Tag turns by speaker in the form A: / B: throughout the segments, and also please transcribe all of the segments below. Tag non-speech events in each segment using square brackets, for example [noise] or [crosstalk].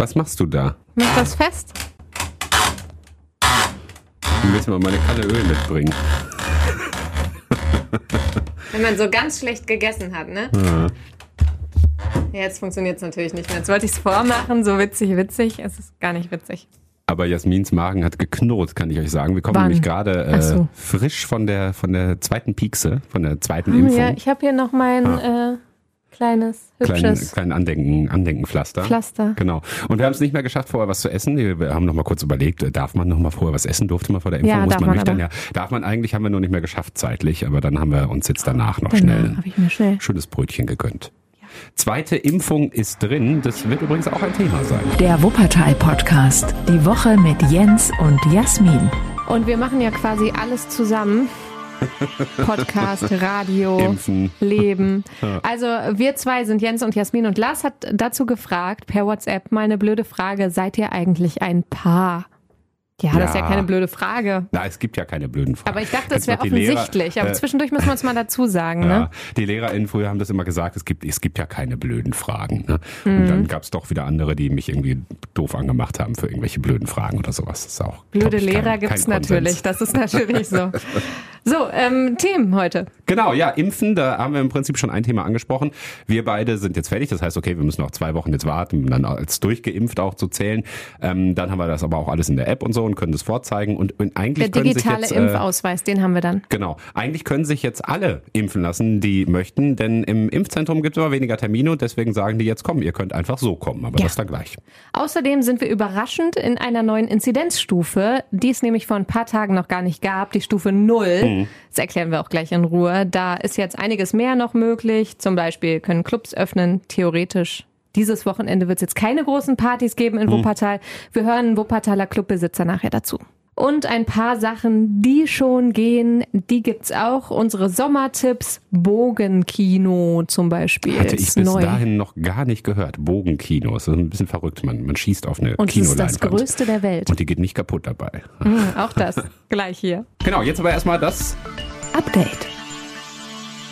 A: Was machst du da?
B: Mach das fest.
A: Du willst mal meine Kanne Öl mitbringen.
B: Wenn man so ganz schlecht gegessen hat, ne? Ja. Jetzt funktioniert es natürlich nicht mehr. Jetzt wollte ich es vormachen, so witzig, witzig. Es ist gar nicht witzig.
A: Aber Jasmins Magen hat geknurrt, kann ich euch sagen. Wir kommen
B: Wann?
A: nämlich gerade äh,
B: so.
A: frisch von der von der zweiten Piekse, von der zweiten
B: Hm,
A: Impfung.
B: ja, ich habe hier noch mein äh, kleines,
A: Kleinen,
B: hübsches
A: kleinen Andenken, Andenkenpflaster.
B: Pflaster.
A: Genau. Und wir haben es nicht mehr geschafft, vorher was zu essen. Wir haben noch mal kurz überlegt, äh, darf man noch mal vorher was essen? Durfte man vor der Impfung?
B: Ja,
A: Muss
B: darf
A: man
B: man
A: nüchtern?
B: aber.
A: Ja, darf man eigentlich, haben wir nur nicht mehr geschafft zeitlich. Aber dann haben wir uns jetzt danach noch
B: Genau,
A: schnell
B: schnell.
A: ein schönes Brötchen gegönnt. Zweite Impfung ist drin. Das wird übrigens auch ein Thema sein.
C: Der Wuppertal-Podcast. Die Woche mit Jens und Jasmin.
B: Und wir machen ja quasi alles zusammen. [laughs] Podcast, Radio,
A: Impfen.
B: Leben. [laughs] Also wir zwei sind Jens und Jasmin und Lars hat dazu gefragt per WhatsApp meine blöde Frage, seid ihr eigentlich ein Paar? Ja, das ist ja
A: Ja.
B: keine blöde Frage.
A: Na, es gibt ja keine blöden Fragen.
B: Aber ich dachte,
A: Kennst
B: es wäre
A: die Lehrer-
B: offensichtlich. Aber
A: äh,
B: zwischendurch müssen wir uns mal dazu sagen,
A: Ja,
B: ne?
A: die LehrerInnen früher haben das immer gesagt, es gibt, es gibt ja keine blöden Fragen. Ne?
B: Mhm.
A: Und dann gab es doch wieder andere, die mich irgendwie doof angemacht haben für irgendwelche blöden Fragen oder sowas. Das ist auch,
B: Blöde
A: ich,
B: Lehrer
A: kein,
B: gibt's
A: kein
B: natürlich. Das ist natürlich so. [laughs] So, ähm, Themen heute.
A: Genau, ja, Impfen, da haben wir im Prinzip schon ein Thema angesprochen. Wir beide sind jetzt fertig, das heißt, okay, wir müssen noch zwei Wochen jetzt warten, um dann als durchgeimpft auch zu zählen. Ähm, dann haben wir das aber auch alles in der App und so und können das vorzeigen. Und, und eigentlich
B: Der
A: können sich
B: digitale
A: jetzt, äh,
B: Impfausweis, den haben wir dann.
A: Genau. Eigentlich können sich jetzt alle impfen lassen, die möchten, denn im Impfzentrum gibt es immer weniger Termine und deswegen sagen die jetzt, komm, ihr könnt einfach so kommen, aber
B: Ja.
A: das dann gleich.
B: Außerdem sind wir überraschend in einer neuen Inzidenzstufe, die es nämlich vor ein paar Tagen noch gar nicht gab, die Stufe Null.
A: Mhm.
B: Das erklären wir auch gleich in Ruhe. Da ist jetzt einiges mehr noch möglich. Zum Beispiel können Clubs öffnen, theoretisch. Dieses Wochenende wird es jetzt keine großen Partys geben in Wuppertal. Wir hören einen Wuppertaler Clubbesitzer nachher dazu. Und ein paar Sachen, die schon gehen, die gibt's auch. Unsere Sommertipps, Bogenkino zum Beispiel.
A: Hatte ich
B: ist
A: bis
B: neu.
A: dahin noch gar nicht gehört. Bogenkino. Das ist ein bisschen verrückt. Man, man schießt auf eine
B: Und es ist das
A: Kinoleinwand.
B: größte der Welt.
A: Und die geht nicht kaputt dabei.
B: Hm, auch das. Gleich hier.
A: Genau, jetzt aber erstmal das.
C: Update.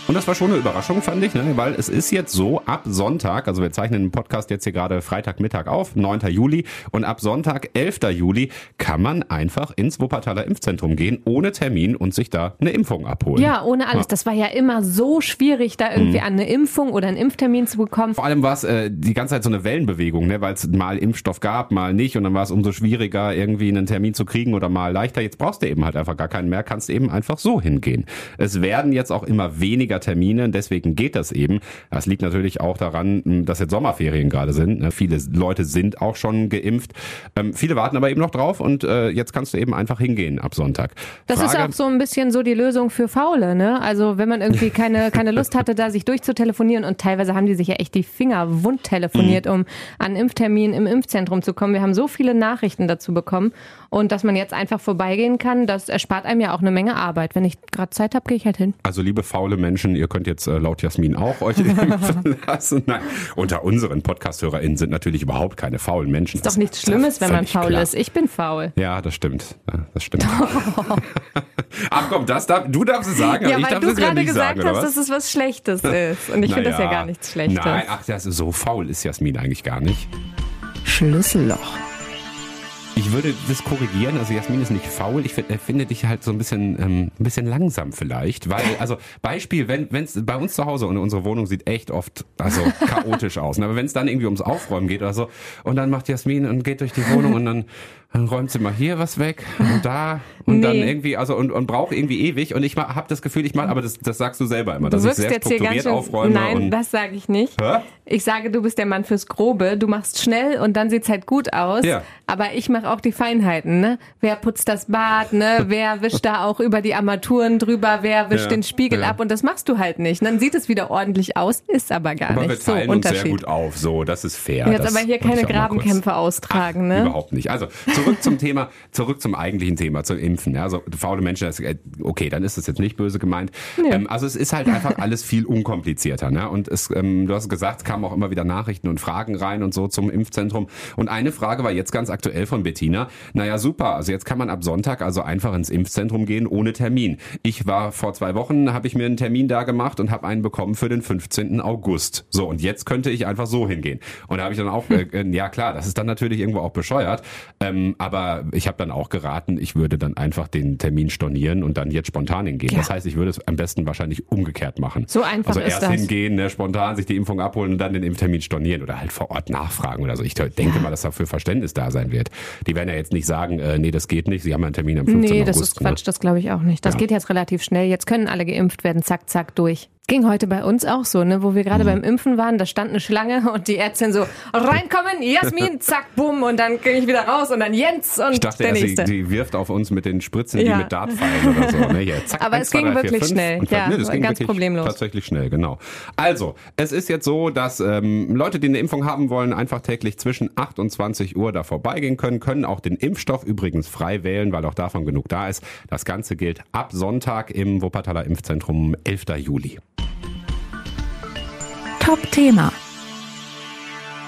A: Und das war schon eine Überraschung, fand ich, ne? weil es ist jetzt so, ab Sonntag, also wir zeichnen den Podcast jetzt hier gerade Freitagmittag auf, 9. Juli, und ab Sonntag, 11. Juli, kann man einfach ins Wuppertaler Impfzentrum gehen, ohne Termin und sich da eine Impfung abholen.
B: Ja, ohne alles. Das war ja immer so schwierig, da irgendwie an eine Impfung oder einen Impftermin zu bekommen.
A: Vor allem war es äh, die ganze Zeit so eine Wellenbewegung, ne? weil es mal Impfstoff gab, mal nicht und dann war es umso schwieriger, irgendwie einen Termin zu kriegen oder mal leichter. Jetzt brauchst du eben halt einfach gar keinen mehr, kannst eben einfach so hingehen. Es werden jetzt auch immer weniger Termine, deswegen geht das eben. Das liegt natürlich auch daran, mh, dass jetzt Sommerferien gerade sind. Ne? Viele Leute sind auch schon geimpft. Ähm, viele warten aber eben noch drauf und äh, jetzt kannst du eben einfach hingehen ab Sonntag.
B: Das ist
A: Frage-
B: auch so ein bisschen so die Lösung für Faule, ne? Also wenn man irgendwie keine, [laughs] keine Lust hatte, da sich durchzutelefonieren und teilweise haben die sich ja echt die Finger wund telefoniert,
A: Mhm.
B: um an Impftermin im Impfzentrum zu kommen. Wir haben so viele Nachrichten dazu bekommen und dass man jetzt einfach vorbeigehen kann, das erspart einem ja auch eine Menge Arbeit. Wenn ich gerade Zeit habe, gehe ich halt hin.
A: Also liebe faule Menschen, ihr könnt jetzt äh, laut Jasmin auch euch [laughs] impfen lassen. Nein, unter unseren Podcast-HörerInnen sind natürlich überhaupt keine faulen Menschen.
B: Ist doch nichts Schlimmes, wenn man faul
A: klar.
B: ist. Ich bin faul.
A: Ja, das stimmt. Ja, das stimmt. [laughs] [laughs] Ach komm, das darf, du darfst es sagen, aber
B: Ja,
A: ich
B: weil
A: darf
B: du
A: es ja
B: gerade
A: nicht
B: gesagt
A: sagen, oder
B: hast,
A: was?
B: dass es was Schlechtes ist. Und ich finde das ja
A: Naja.
B: gar nichts Schlechtes.
A: Nein, ach, das ist so faul ist Jasmin eigentlich gar nicht.
C: Schlüsselloch.
A: Ich würde das korrigieren. Also Jasmin ist nicht faul. Ich find- äh, finde dich halt so ein bisschen, ähm, ein bisschen langsam vielleicht. Weil, also Beispiel, wenn es bei uns zu Hause und unsere Wohnung sieht echt oft also [laughs] chaotisch aus. Aber wenn es dann irgendwie ums Aufräumen geht oder so und dann macht Jasmin und geht durch die Wohnung und dann, dann räumt sie mal hier was weg und da und dann
B: Nee.
A: irgendwie, also und, und braucht irgendwie ewig. Und ich habe das Gefühl, ich mache, aber das, das sagst du selber immer,
B: Du
A: dass ich sehr
B: jetzt hier ganz schön.
A: aufräume.
B: Nein,
A: und,
B: das sage ich nicht.
A: Hä?
B: Ich sage, du bist der Mann fürs Grobe. Du machst schnell und dann sieht's halt gut aus.
A: Ja.
B: Aber ich mache auch die Feinheiten. Ne? Wer putzt das Bad? Ne? [laughs] Wer wischt da auch über die Armaturen drüber? Wer wischt
A: Ja,
B: den Spiegel
A: ja.
B: ab? Und das machst du halt nicht. Dann sieht es wieder ordentlich aus, ist aber gar
A: aber
B: nicht
A: wir
B: so
A: teilen uns
B: Unterschied.
A: sehr gut auf. So, das ist fair.
B: Jetzt aber hier keine Grabenkämpfe austragen. Ne?
A: Überhaupt nicht. Also zurück zum Thema, zurück zum eigentlichen Thema, zum Impfen. Ja, also faule Menschen, äh, okay, dann ist das jetzt nicht böse gemeint. Ja. Ähm, also es ist halt einfach alles viel unkomplizierter. Ne? Und es, ähm, du hast gesagt, kamen auch immer wieder Nachrichten und Fragen rein und so zum Impfzentrum. Und eine Frage war jetzt ganz aktuell von Bettina. Naja, super, also jetzt kann man ab Sonntag also einfach ins Impfzentrum gehen ohne Termin. Ich war vor zwei Wochen, habe ich mir einen Termin da gemacht und habe einen bekommen für den 15. August. So, und jetzt könnte ich einfach so hingehen. Und da habe ich dann auch, äh, äh, ja klar, das ist dann natürlich irgendwo auch bescheuert. Ähm, aber ich habe dann auch geraten, ich würde dann einfach den Termin stornieren und dann jetzt spontan hingehen. Ja. Das heißt, ich würde es am besten wahrscheinlich umgekehrt machen.
B: So einfach
A: also
B: ist
A: erst hingehen, ne, spontan sich die Impfung abholen und dann den Impftermin stornieren oder halt vor Ort nachfragen oder so. Ich denke ja. mal, dass dafür Verständnis da sein wird. Die werden ja jetzt nicht sagen, äh, nee, das geht nicht, sie haben einen Termin am 15.
B: Nee,
A: das
B: ist Quatsch, ne? das glaube ich auch nicht. Das ja. geht jetzt relativ schnell. Jetzt können alle geimpft werden, zack, zack, durch. Ging heute bei uns auch so, ne, wo wir gerade mhm. beim Impfen waren, da stand eine Schlange und die Ärztin so, reinkommen, Jasmin, [laughs] zack, bumm, und dann ging ich wieder raus und dann Jens und
A: ich dachte,
B: der
A: erst,
B: nächste.
A: Sie, sie wirft auf uns mit den Spritzen ja. wie mit Dartpfeilen oder so. Ne? Hier, zack, [laughs]
B: Aber
A: 1,
B: es ging 2, 3,
A: wirklich
B: 4, schnell, ja,
A: nee, das ging
B: ganz problemlos.
A: Tatsächlich schnell, genau. Also, es ist jetzt so, dass ähm, Leute, die eine Impfung haben wollen, einfach täglich zwischen 8 und 20 Uhr da vorbeigehen können, können auch den Impfstoff übrigens frei wählen, weil auch davon genug da ist. Das Ganze gilt ab Sonntag im Wuppertaler Impfzentrum, 11. Juli.
C: Top-Thema.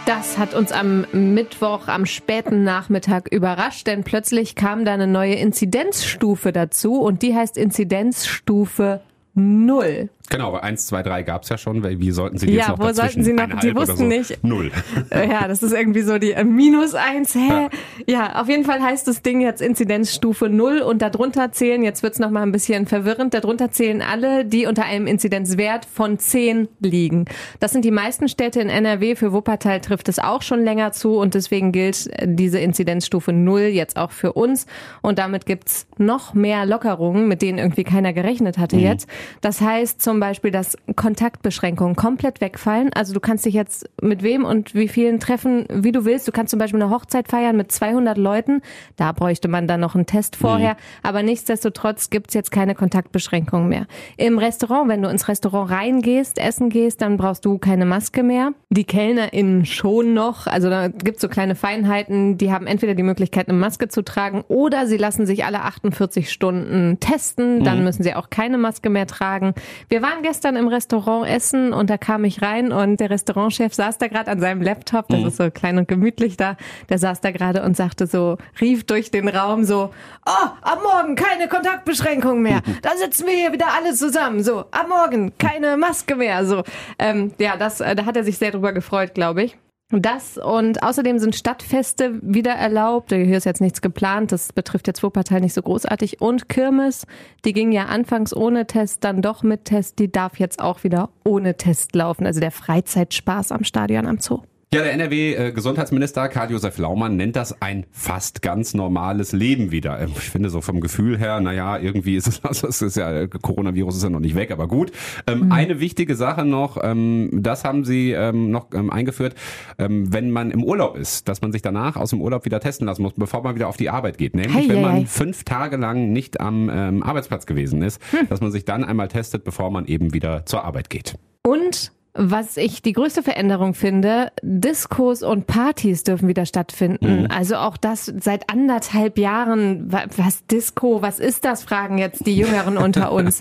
B: Das hat uns am Mittwoch, am späten Nachmittag überrascht, denn plötzlich kam da eine neue Inzidenzstufe dazu und die heißt Inzidenzstufe Null.
A: Genau, aber 1, 2, 3 gab es ja schon, weil wie sollten sie die
B: ja,
A: jetzt noch
B: wo
A: dazwischen?
B: sollten sie noch, die wussten
A: so?
B: nicht.
A: Null. [laughs]
B: Äh, ja, das ist irgendwie so die äh, minus 1, hä? Ja. ja. auf jeden Fall heißt das Ding jetzt Inzidenzstufe Null und darunter zählen, jetzt wird's noch mal ein bisschen verwirrend, darunter zählen alle, die unter einem Inzidenzwert von 10 liegen. Das sind die meisten Städte in NRW, für Wuppertal trifft es auch schon länger zu und deswegen gilt äh, diese Inzidenzstufe Null jetzt auch für uns und damit gibt's noch mehr Lockerungen, mit denen irgendwie keiner gerechnet hatte mhm. jetzt. Das heißt zum Beispiel, dass Kontaktbeschränkungen komplett wegfallen. Also du kannst dich jetzt mit wem und wie vielen treffen, wie du willst. Du kannst zum Beispiel eine Hochzeit feiern mit 200 Leuten. Da bräuchte man dann noch einen Test vorher. Mhm. Aber nichtsdestotrotz gibt's jetzt keine Kontaktbeschränkungen mehr. Im Restaurant, wenn du ins Restaurant reingehst, essen gehst, dann brauchst du keine Maske mehr. Die KellnerInnen schon noch. Also da gibt's so kleine Feinheiten. Die haben entweder die Möglichkeit, eine Maske zu tragen oder sie lassen sich alle 48 Stunden testen. Dann mhm. müssen sie auch keine Maske mehr tragen. Wir waren gestern im Restaurant essen und da kam ich rein und der Restaurantchef saß da gerade an seinem Laptop, das mhm. ist so klein und gemütlich da, der saß da gerade und sagte so, rief durch den Raum so, oh, ab morgen keine Kontaktbeschränkungen mehr, da sitzen wir hier wieder alle zusammen, so, ab morgen keine Maske mehr, so. Ähm, ja, das, äh, da hat er sich sehr drüber gefreut, glaube ich. Das und außerdem sind Stadtfeste wieder erlaubt. Hier ist jetzt nichts geplant. Das betrifft jetzt Wuppertal nicht so großartig. Und Kirmes, die ging ja anfangs ohne Test, dann doch mit Test. Die darf jetzt auch wieder ohne Test laufen. Also der Freizeitspaß am Stadion am Zoo.
A: Ja, der NRW-Gesundheitsminister Karl-Josef Laumann nennt das ein fast ganz normales Leben wieder. Ähm, ich finde so vom Gefühl her, naja, irgendwie ist es, [laughs] also es ist ja, Coronavirus ist ja noch nicht weg, aber gut. Ähm, mhm. Eine wichtige Sache noch, ähm, das haben sie ähm, noch ähm, eingeführt, ähm, wenn man im Urlaub ist, dass man sich danach aus dem Urlaub wieder testen lassen muss, bevor man wieder auf die Arbeit geht. Nämlich, hey, wenn man hey. fünf Tage lang nicht am Arbeitsplatz gewesen ist, hm. dass man sich dann einmal testet, bevor man eben wieder zur Arbeit geht.
B: Und was ich die größte Veränderung finde, Diskos und Partys dürfen wieder stattfinden. Mhm. Also auch das seit anderthalb Jahren. Was Disco, was ist das, fragen jetzt die Jüngeren unter [laughs] uns.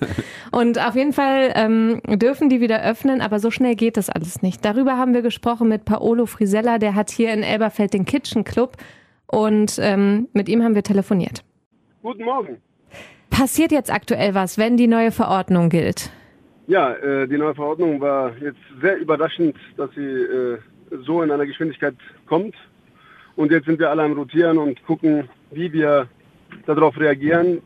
B: Und auf jeden Fall ähm, dürfen die wieder öffnen, aber so schnell geht das alles nicht. Darüber haben wir gesprochen mit Paolo Frisella, der hat hier in Elberfeld den Kitchen Club und ähm, mit ihm haben wir telefoniert.
D: Guten Morgen.
B: Passiert jetzt aktuell was, wenn die neue Verordnung gilt?
D: Ja, äh, die neue Verordnung war jetzt sehr überraschend, dass sie äh, so in einer Geschwindigkeit kommt. Und jetzt sind wir alle am Rotieren und gucken, wie wir darauf reagieren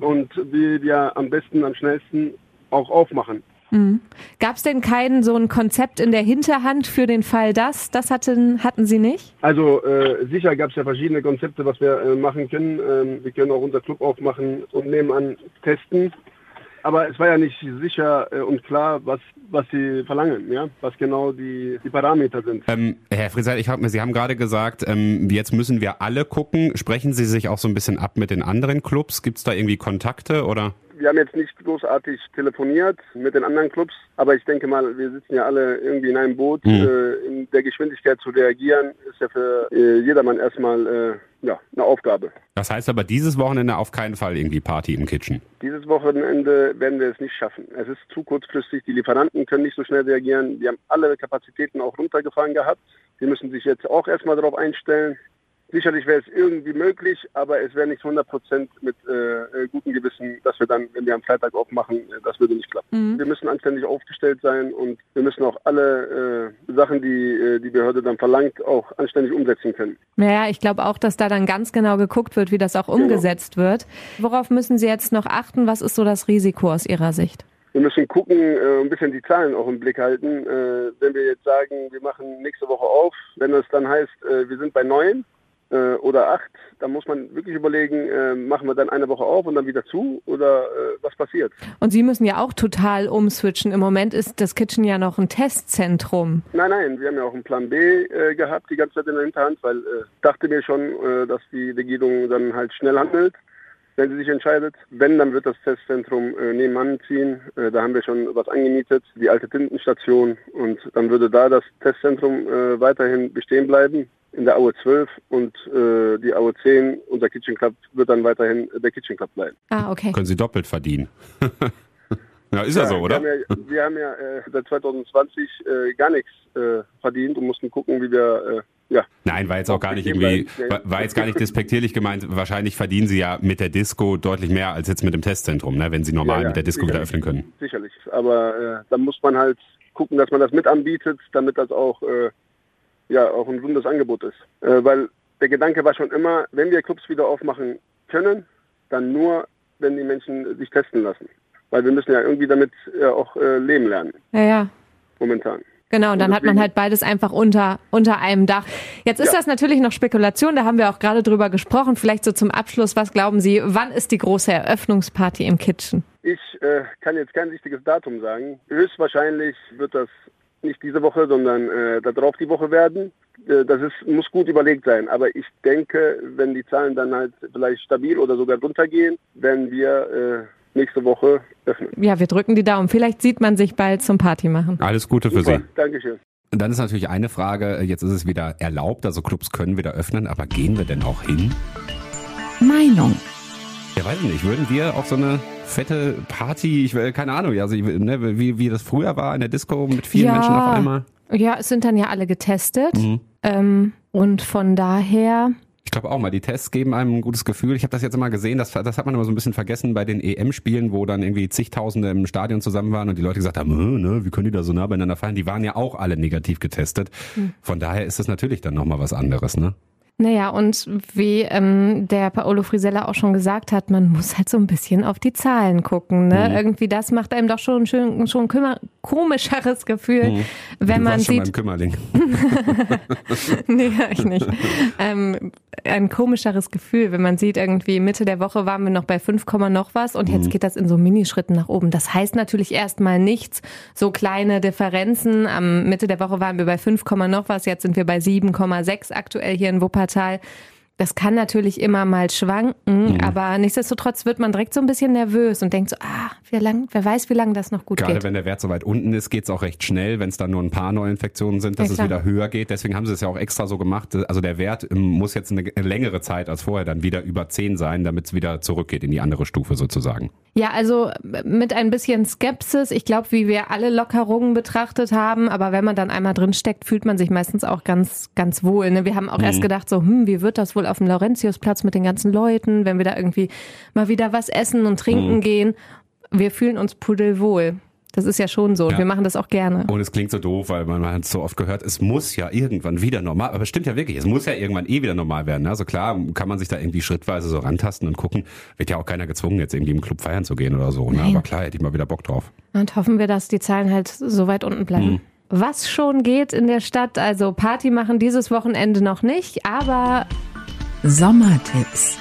D: und wie wir am besten, am schnellsten auch aufmachen.
B: Mhm. Gab es denn kein so ein Konzept in der Hinterhand für den Fall das? Das hatten, hatten Sie nicht?
D: Also äh, sicher gab es ja verschiedene Konzepte, was wir äh, machen können. Ähm, wir können auch unser Club aufmachen und nebenan testen. Aber es war ja nicht sicher äh, und klar, was, was sie verlangen, ja, was genau die, die Parameter sind.
A: Ähm, Herr Frisell, ich hab, Sie haben gerade gesagt, ähm, jetzt müssen wir alle gucken. Sprechen Sie sich auch so ein bisschen ab mit den anderen Clubs? Gibt es da irgendwie Kontakte oder?
D: Wir haben jetzt nicht großartig telefoniert mit den anderen Clubs, aber ich denke mal, wir sitzen ja alle irgendwie in einem Boot. Mhm. Äh, in der Geschwindigkeit zu reagieren ist ja für äh, jedermann erstmal äh, ja, eine Aufgabe.
A: Das heißt aber dieses Wochenende auf keinen Fall irgendwie Party im Kitchen.
D: Dieses Wochenende werden wir es nicht schaffen. Es ist zu kurzfristig. Die Lieferanten können nicht so schnell reagieren. Wir haben alle Kapazitäten auch runtergefahren gehabt. Sie müssen sich jetzt auch erstmal darauf einstellen. Sicherlich wäre es irgendwie möglich, aber es wäre nicht 100 Prozent mit äh, gutem Gewissen, dass wir dann, wenn wir am Freitag aufmachen, äh, das würde nicht klappen. Mhm. Wir müssen anständig aufgestellt sein und wir müssen auch alle äh, Sachen, die äh, die Behörde dann verlangt, auch anständig umsetzen können.
B: Naja, ich glaube auch, dass da dann ganz genau geguckt wird, wie das auch genau. umgesetzt genau. wird. Worauf müssen Sie jetzt noch achten? Was ist so das Risiko aus Ihrer Sicht?
D: Wir müssen gucken, äh, ein bisschen die Zahlen auch im Blick halten. Äh, wenn wir jetzt sagen, wir machen nächste Woche auf, wenn das dann heißt, äh, wir sind bei neun, äh, oder acht, dann muss man wirklich überlegen, äh, machen wir dann eine Woche auf und dann wieder zu oder äh, was passiert.
B: Und Sie müssen ja auch total umswitchen. Im Moment ist das Kitchen ja noch ein Testzentrum.
D: Nein, nein, wir haben ja auch einen Plan B äh, gehabt die ganze Zeit in der Hinterhand, weil äh, dachte mir schon, äh, dass die Regierung dann halt schnell handelt wenn sie sich entscheidet. Wenn, dann wird das Testzentrum äh, nebenan ziehen. Äh, da haben wir schon was angemietet, die alte Tintenstation. Und dann würde da das Testzentrum äh, weiterhin bestehen bleiben in der Aue 12 und äh, die Aue 10, unser Kitchen Club, wird dann weiterhin der Kitchen Club bleiben.
B: Ah, okay.
A: Können Sie doppelt verdienen. [laughs] ja, ist ja, ja so, oder?
D: Wir haben ja, wir haben ja äh, seit 2020 äh, gar nichts äh, verdient und mussten gucken, wie wir äh, ja.
A: Nein, war jetzt auch gar nicht irgendwie, war, war, jetzt gar nicht despektierlich gemeint. Wahrscheinlich verdienen Sie ja mit der Disco deutlich mehr als jetzt mit dem Testzentrum, ne, wenn Sie normal ja, ja, mit der Disco wieder öffnen können.
D: Sicherlich. Aber äh, dann muss man halt gucken, dass man das mit anbietet, damit das auch äh, ja auch ein rundes Angebot ist. Äh, weil der Gedanke war schon immer, wenn wir Clubs wieder aufmachen können, dann nur, wenn die Menschen sich testen lassen. Weil wir müssen ja irgendwie damit äh, auch äh, leben lernen.
B: Ja, ja.
D: Momentan.
B: Genau, und dann hat man halt beides einfach unter, unter einem Dach. Jetzt ist ja. das natürlich noch Spekulation, da haben wir auch gerade drüber gesprochen. Vielleicht so zum Abschluss, was glauben Sie, wann ist die große Eröffnungsparty im Kitchen?
D: Ich äh, kann jetzt kein richtiges Datum sagen. Höchstwahrscheinlich wird das nicht diese Woche, sondern äh, darauf die Woche werden. Äh, das ist, muss gut überlegt sein. Aber ich denke, wenn die Zahlen dann halt vielleicht stabil oder sogar runtergehen, werden wir äh, nächste Woche öffnen.
B: Ja, wir drücken die Daumen. Vielleicht sieht man sich bald zum Party machen.
A: Alles Gute für Super. Sie.
D: Dankeschön.
A: Und dann ist natürlich eine Frage, äh, jetzt ist es wieder erlaubt, also Clubs können wieder öffnen, aber gehen wir denn auch hin?
C: Meinung.
A: Ja, weiß ich nicht. Würden wir auf so eine fette Party, ich will, keine Ahnung, also ne, wie, wie das früher war in der Disco mit vielen ja, Menschen auf einmal?
B: Ja, es sind dann ja alle getestet. Mhm. Ähm, und von daher.
A: Ich glaube auch mal, die Tests geben einem ein gutes Gefühl. Ich habe das jetzt immer gesehen, das, das hat man immer so ein bisschen vergessen bei den EM-Spielen, wo dann irgendwie zigtausende im Stadion zusammen waren und die Leute gesagt haben, ne, wie können die da so nah beieinander fallen? Die waren ja auch alle negativ getestet. Mhm. Von daher ist das natürlich dann nochmal was anderes, ne?
B: Naja, und wie ähm, der Paolo Frisella auch schon gesagt hat, man muss halt so ein bisschen auf die Zahlen gucken. Ne? Mhm. Irgendwie das macht einem doch schon schön, schon ein komischeres Gefühl, mhm. wenn du man warst sieht. Schon
A: beim Kümmerling. [laughs] [laughs]
B: nee, ich nicht. Ähm, ein komischeres Gefühl, wenn man sieht, irgendwie Mitte der Woche waren wir noch bei 5, noch was und jetzt mhm. geht das in so Minischritten nach oben. Das heißt natürlich erstmal nichts, so kleine Differenzen. Am Mitte der Woche waren wir bei 5, noch was, jetzt sind wir bei 7,6 aktuell hier in Wuppertal. Teil. Das kann natürlich immer mal schwanken, mhm. aber nichtsdestotrotz wird man direkt so ein bisschen nervös und denkt so, ah, wie lang, wer weiß, wie lange das noch gut
A: Gerade
B: geht.
A: wenn der Wert so weit unten ist, geht es auch recht schnell, wenn es dann nur ein paar Neuinfektionen sind, dass ja, es wieder höher geht. Deswegen haben sie es ja auch extra so gemacht. Also der Wert ähm, muss jetzt eine längere Zeit als vorher dann wieder über 10 sein, damit es wieder zurückgeht in die andere Stufe sozusagen.
B: Ja, also mit ein bisschen Skepsis. Ich glaube, wie wir alle Lockerungen betrachtet haben, aber wenn man dann einmal drin steckt, fühlt man sich meistens auch ganz, ganz wohl. Ne? Wir haben auch mhm. erst gedacht, so, hm, wie wird das wohl auf dem Laurentiusplatz mit den ganzen Leuten, wenn wir da irgendwie mal wieder was essen und trinken mhm. gehen. Wir fühlen uns pudelwohl. Das ist ja schon so. Ja. Wir machen das auch gerne.
A: Und es klingt so doof, weil man hat so oft gehört, es muss ja irgendwann wieder normal, aber es stimmt ja wirklich, es muss ja irgendwann eh wieder normal werden. Also klar, kann man sich da irgendwie schrittweise so rantasten und gucken. Wird ja auch keiner gezwungen, jetzt irgendwie im Club feiern zu gehen oder so. Ne? Aber klar, hätte ich mal wieder Bock drauf.
B: Und hoffen wir, dass die Zahlen halt so weit unten bleiben. Mhm. Was schon geht in der Stadt, also Party machen dieses Wochenende noch nicht, aber
C: Sommertipps.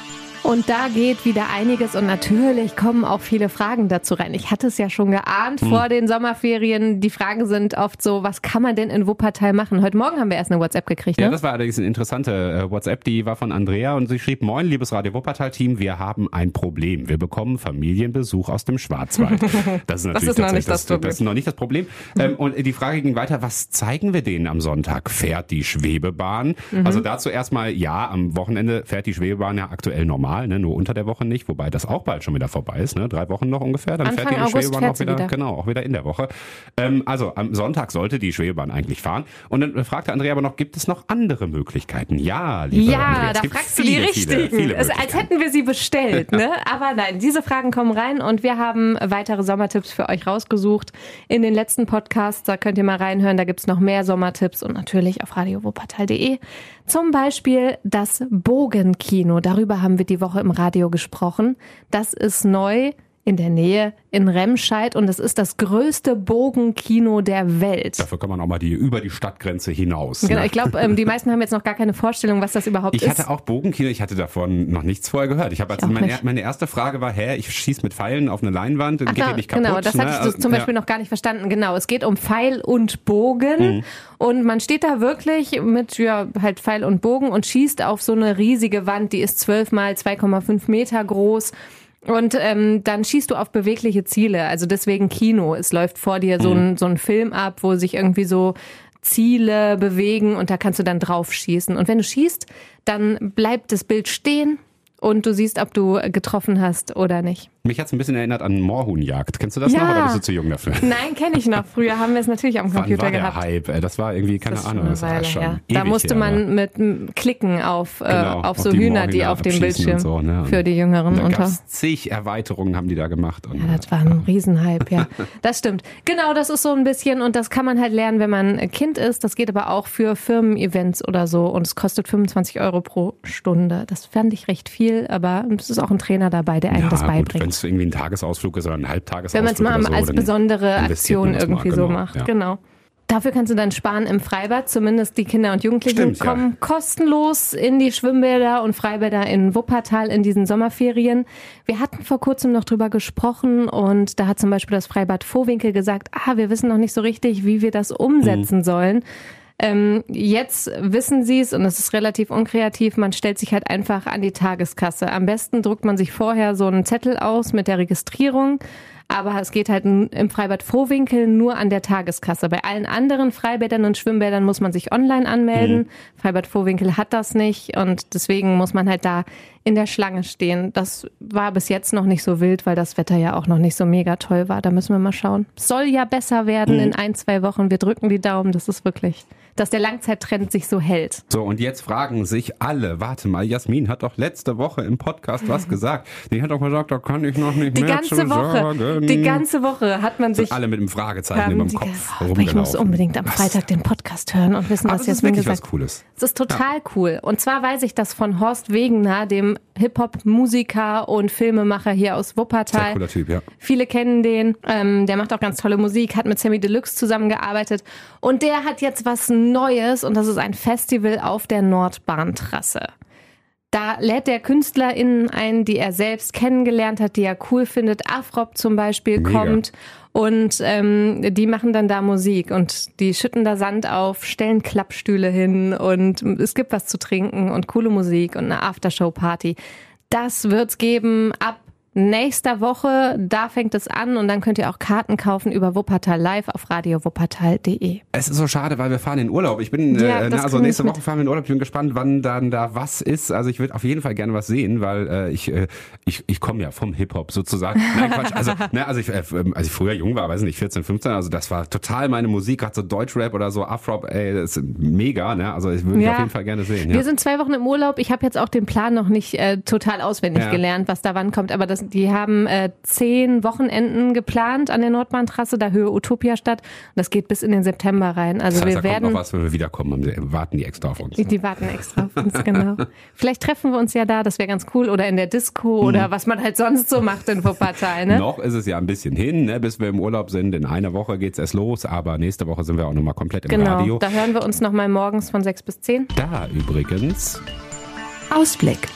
B: Und da geht wieder einiges und natürlich kommen auch viele Fragen dazu rein. Ich hatte es ja schon geahnt
A: Hm.
B: vor den Sommerferien. Die Fragen sind oft so, was kann man denn in Wuppertal machen? Heute Morgen haben wir erst eine WhatsApp gekriegt,
A: Ja,
B: ne?
A: das war allerdings eine interessante äh, WhatsApp, die war von Andrea und sie schrieb, Moin, liebes Radio Wuppertal-Team, wir haben ein Problem. Wir bekommen Familienbesuch aus dem Schwarzwald. [laughs] Das ist natürlich
B: ist noch nicht das Problem.
A: Das ist noch nicht das Problem. Ähm, und die Frage ging weiter, was zeigen wir denen am Sonntag? Fährt die Schwebebahn?
B: Mhm.
A: Also dazu erstmal, ja, am Wochenende fährt die Schwebebahn ja aktuell normal, ne? nur unter der Woche nicht, wobei das auch bald schon wieder vorbei ist, ne? drei Wochen noch ungefähr, dann
B: Anfang
A: fährt die
B: August
A: Schwebebahn auch wieder,
B: wieder.
A: genau, auch wieder in der Woche. Ähm, also am Sonntag sollte die Schwebebahn eigentlich fahren. Und dann fragte Andrea aber noch, gibt es noch andere Möglichkeiten? Ja, liebe Andrea,
B: Ja,
A: es
B: da
A: gibt
B: fragst du
A: viele,
B: die richtigen.
A: Viele, viele
B: Es- als hätten wir sie bestellt, ne? [laughs] Aber nein, diese Fragen kommen rein und wir haben weitere Sommertipps für euch rausgesucht. In den letzten Podcasts, da könnt ihr mal reinhören, da gibt's noch mehr Sommertipps und natürlich auf radiowuppertal.de. Zum Beispiel das Bogenkino. Darüber haben wir die Woche im Radio gesprochen. Das ist neu in der Nähe in Remscheid und es ist das größte Bogenkino der Welt.
A: Dafür kann man auch mal die, über die Stadtgrenze hinaus.
B: Genau,
A: ne?
B: ich glaube, ähm, die meisten haben jetzt noch gar keine Vorstellung, was das überhaupt
A: Ich
B: ist.
A: hatte auch Bogenkino, ich hatte davon noch nichts vorher gehört. Ich habe also meine,
B: nicht.
A: meine erste Frage war, hä, ich schieß mit Pfeilen auf eine Leinwand,
B: Ach,
A: geht
B: da,
A: die nicht kaputt?
B: genau, das
A: ne?
B: hattest
A: Also,
B: du zum Beispiel
A: ja.
B: noch gar nicht verstanden. Genau, es geht um Pfeil und Bogen
A: Mhm.
B: und man steht da wirklich mit ja halt Pfeil und Bogen und schießt auf so eine riesige Wand, die ist 12 mal 2,5 Meter groß. Und ähm, dann schießt du auf bewegliche Ziele, also deswegen Kino. Es läuft vor dir
A: Mhm.
B: so ein, so ein Film ab, wo sich irgendwie so Ziele bewegen und da kannst du dann drauf schießen. Und wenn du schießt, dann bleibt das Bild stehen und du siehst, ob du getroffen hast oder nicht.
A: Mich hat's ein bisschen erinnert an Moorhuhnjagd. Kennst du das
B: Ja.
A: noch oder bist du zu jung dafür? [laughs]
B: Nein, kenne ich noch. Früher haben wir es natürlich am
A: Wann
B: Computer
A: war der
B: gehabt.
A: Hype? ey? Das war irgendwie, keine
B: Das
A: Ahnung, das war schon
B: her. Da musste man
A: aber-
B: mit klicken auf, äh,
A: Genau,
B: auf
A: auf
B: so
A: die
B: Hühner, die auf dem Bildschirm
A: so, ne?
B: für die Jüngeren
A: Da
B: unter.
A: zig Erweiterungen haben die da gemacht.
B: Ja, das war ein Riesenhype, ja. [laughs] Das stimmt. Genau, das ist so ein bisschen und das kann man halt lernen, wenn man Kind ist. Das geht aber auch für Firmen-Events oder so und es kostet 25 Euro pro Stunde. Das fand ich recht viel, aber es ist auch ein Trainer dabei, der einem
A: ja,
B: das beibringt.
A: Es irgendwie ein Tagesausflug ist oder ein Halbtagesausflug
B: Wenn man es mal
A: so,
B: als besondere Aktion
A: das mal,
B: irgendwie so
A: genau,
B: macht.
A: ja.
B: Genau. Dafür kannst du dann sparen im Freibad. Zumindest die Kinder und Jugendlichen
A: Stimmt, ja.
B: kommen kostenlos in die Schwimmbäder und Freibäder in Wuppertal in diesen Sommerferien. Wir hatten vor kurzem noch drüber gesprochen und da hat zum Beispiel das Freibad Vohwinkel gesagt, ah, wir wissen noch nicht so richtig, wie wir das umsetzen
A: Mhm.
B: sollen. Ähm, jetzt wissen sie es und es ist relativ unkreativ. Man stellt sich halt einfach an die Tageskasse. Am besten druckt man sich vorher so einen Zettel aus mit der Registrierung. Aber es geht halt im Freibad Vohwinkel nur an der Tageskasse. Bei allen anderen Freibädern und Schwimmbädern muss man sich online anmelden. Freibad Vohwinkel hat das nicht und deswegen muss man halt da in der Schlange stehen. Das war bis jetzt noch nicht so wild, weil das Wetter ja auch noch nicht so mega toll war. Da müssen wir mal schauen. Soll ja besser werden in ein, zwei Wochen. Wir drücken die Daumen. Das ist wirklich, dass der Langzeittrend sich so hält.
A: So, und jetzt fragen sich alle, warte mal, Jasmin hat doch letzte Woche im Podcast was gesagt. Die hat doch gesagt, da kann ich noch nicht
B: Die
A: mehr
B: ganze Woche,
A: sagen.
B: die ganze Woche hat man sich
A: alle mit einem Fragezeichen über dem Kopf
B: Oh, ich muss unbedingt am? Freitag den Podcast hören und wissen, was
A: es ist
B: Jasmin
A: wirklich
B: gesagt
A: was Cooles.
B: Es ist total cool. Und zwar weiß ich das von Horst Wegener, dem Hip-Hop-Musiker und Filmemacher hier aus
A: Sehr
B: Wuppertal.
A: cooler Typ, ja.
B: Viele kennen den. Ähm, der macht auch ganz tolle Musik, hat mit Sammy Deluxe zusammengearbeitet. Und der hat jetzt was Neues und das ist ein Festival auf der Nordbahntrasse. Da lädt der KünstlerInnen ein, die er selbst kennengelernt hat, die er cool findet. Afrop zum Beispiel
A: Mega.
B: kommt. Und ähm, die machen dann da Musik und die schütten da Sand auf, stellen Klappstühle hin und es gibt was zu trinken und coole Musik und eine Aftershow-Party. Das wird's geben ab nächster Woche. Da fängt es an und dann könnt ihr auch Karten kaufen über Wuppertal Live auf radiowuppertal.de.
A: Es ist so schade, weil wir fahren in Urlaub. Ich bin,
B: Ja,
A: äh, na, also
B: wir
A: nächste
B: mit.
A: Woche fahren wir in Urlaub. Ich bin gespannt, wann dann da was ist. Also ich würde auf jeden Fall gerne was sehen, weil äh, ich, äh, ich, ich komme ja vom Hip-Hop sozusagen. Nein, Quatsch. Also, [laughs] ne, also, ich, äh, als ich früher jung war, weiß nicht, 14, 15, also das war total meine Musik, gerade so Deutschrap oder so, Afrop, ey, das ist mega, ne? Also ich würde
B: Ja.
A: auf jeden Fall gerne sehen.
B: Wir
A: Ja.
B: sind zwei Wochen im Urlaub. Ich habe jetzt auch den Plan noch nicht äh, total auswendig
A: Ja.
B: gelernt, was da wann kommt. Aber das, die haben äh, zehn Wochenenden geplant an der Nordbahntrasse, da Höhe Utopia statt. Und das geht bis in den September rein. Also
A: das heißt,
B: wir
A: da kommt
B: werden.
A: noch was, wenn wir wiederkommen. Haben sie- Warten die extra auf uns.
B: Die, die warten extra auf uns, genau. Vielleicht treffen wir uns ja da, das wäre ganz cool. Oder in der Disco oder was man halt sonst so macht in Wuppertal, ne?
A: Mhm. Noch ist es ja ein bisschen hin, ne, bis wir im Urlaub sind. In einer Woche geht's erst los, aber nächste Woche sind wir auch nochmal komplett im
B: Genau,
A: Radio.
B: da hören wir uns nochmal morgens von sechs bis zehn.
A: Da übrigens
C: Ausblick.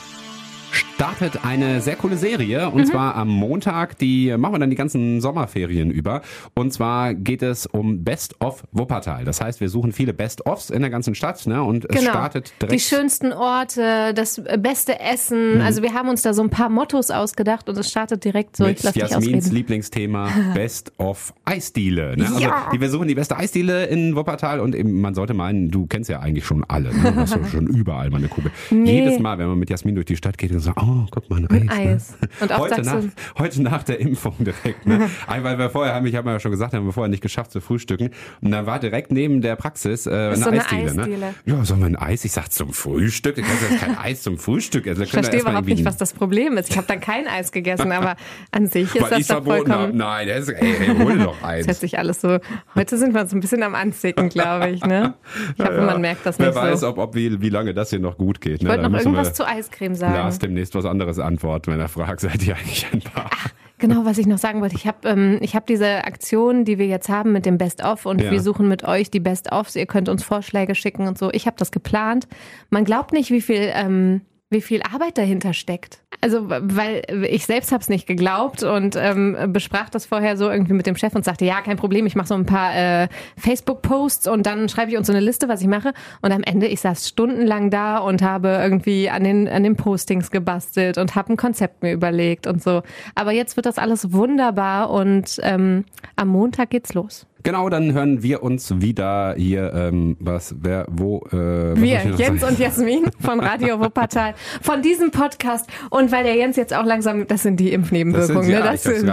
A: Startet eine sehr coole Serie und mhm. zwar am Montag. Die machen wir dann die ganzen Sommerferien über. Und zwar geht es um Best of Wuppertal. Das heißt, wir suchen viele Best-ofs in der ganzen Stadt ne? und es
B: genau.
A: startet direkt.
B: Die schönsten Orte, das beste Essen. Mhm. Also wir haben uns da so ein paar Mottos ausgedacht und es startet direkt so.
A: Mit ich Jasmins Lieblingsthema [laughs] Best of Eisdiele. Ne? Also ja. die, wir suchen die beste Eisdiele in Wuppertal und eben, man sollte meinen, du kennst ja eigentlich schon alle. Ne? Du hast [laughs] schon überall mal eine Kugel. Nee. Jedes Mal, wenn man mit Jasmin durch die Stadt geht sagt, oh, guck mal, ein Eis. Eis. Ne? Und auch heute, nach, heute nach der Impfung direkt. Ne? [laughs] Weil wir vorher haben, ich habe ja schon gesagt, haben wir vorher nicht geschafft zu frühstücken. Und da war direkt neben der Praxis äh, eine, so eine Eisdiele. Ne? Eisdiele. Ne? Ja, sollen wir ein Eis? Ich sag zum Frühstück. Ich kann kein Eis zum Frühstück.
B: Also, ich verstehe überhaupt nicht, was das Problem ist. Ich habe dann kein Eis gegessen, aber an sich ist Weil das doch vollkommen... Hab.
A: Nein, das ist, ey, ey, hol doch Eis. [laughs]
B: Das hört sich alles so... Heute sind wir so ein bisschen am Anzicken, glaube ich. Ne? Ich hoffe, ja, man merkt das nicht
A: Wer weiß, so. ob, ob wie, wie lange das hier noch gut geht.
B: Ne? Ich wollte noch irgendwas zu Eiscreme sagen.
A: Lars demnächst was anderes antworten, wenn er fragt, [laughs] seid ihr eigentlich ein Paar? Ach,
B: Genau, was ich noch sagen wollte. Ich habe ähm, ich hab diese Aktion, die wir jetzt haben mit dem Best-of und ja. wir suchen mit euch die Best-ofs. Ihr könnt uns Vorschläge schicken und so. Ich habe das geplant. Man glaubt nicht, wie viel ähm, wie viel Arbeit dahinter steckt. Also, weil ich selbst habe es nicht geglaubt und ähm, besprach das vorher so irgendwie mit dem Chef und sagte, ja, kein Problem, ich mache so ein paar äh, Facebook-Posts und dann schreibe ich uns so eine Liste, was ich mache. Und am Ende, ich saß stundenlang da und habe irgendwie an den, an den Postings gebastelt und habe ein Konzept mir überlegt und so. Aber jetzt wird das alles wunderbar und ähm, am Montag geht's los.
A: Genau, dann hören wir uns wieder hier, ähm, was, wer, wo,
B: äh, Wir, Jens und Jasmin von Radio [laughs] Wuppertal, von diesem Podcast. Und weil der Jens jetzt auch langsam, das sind die Impfnebenwirkungen,
A: ne?
B: Das
A: ich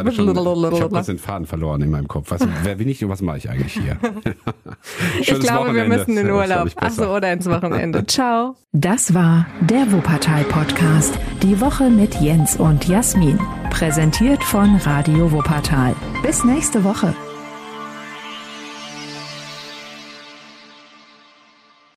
A: habe hab [laughs] den Faden verloren in meinem Kopf. Was, wer bin ich und was mache ich eigentlich hier? [laughs]
B: ich glaube, Wochenende. wir müssen in Urlaub. Achso, oder ins Wochenende. Ciao.
C: Das war der Wuppertal Podcast. Die Woche mit Jens und Jasmin. Präsentiert von Radio Wuppertal. Bis nächste Woche.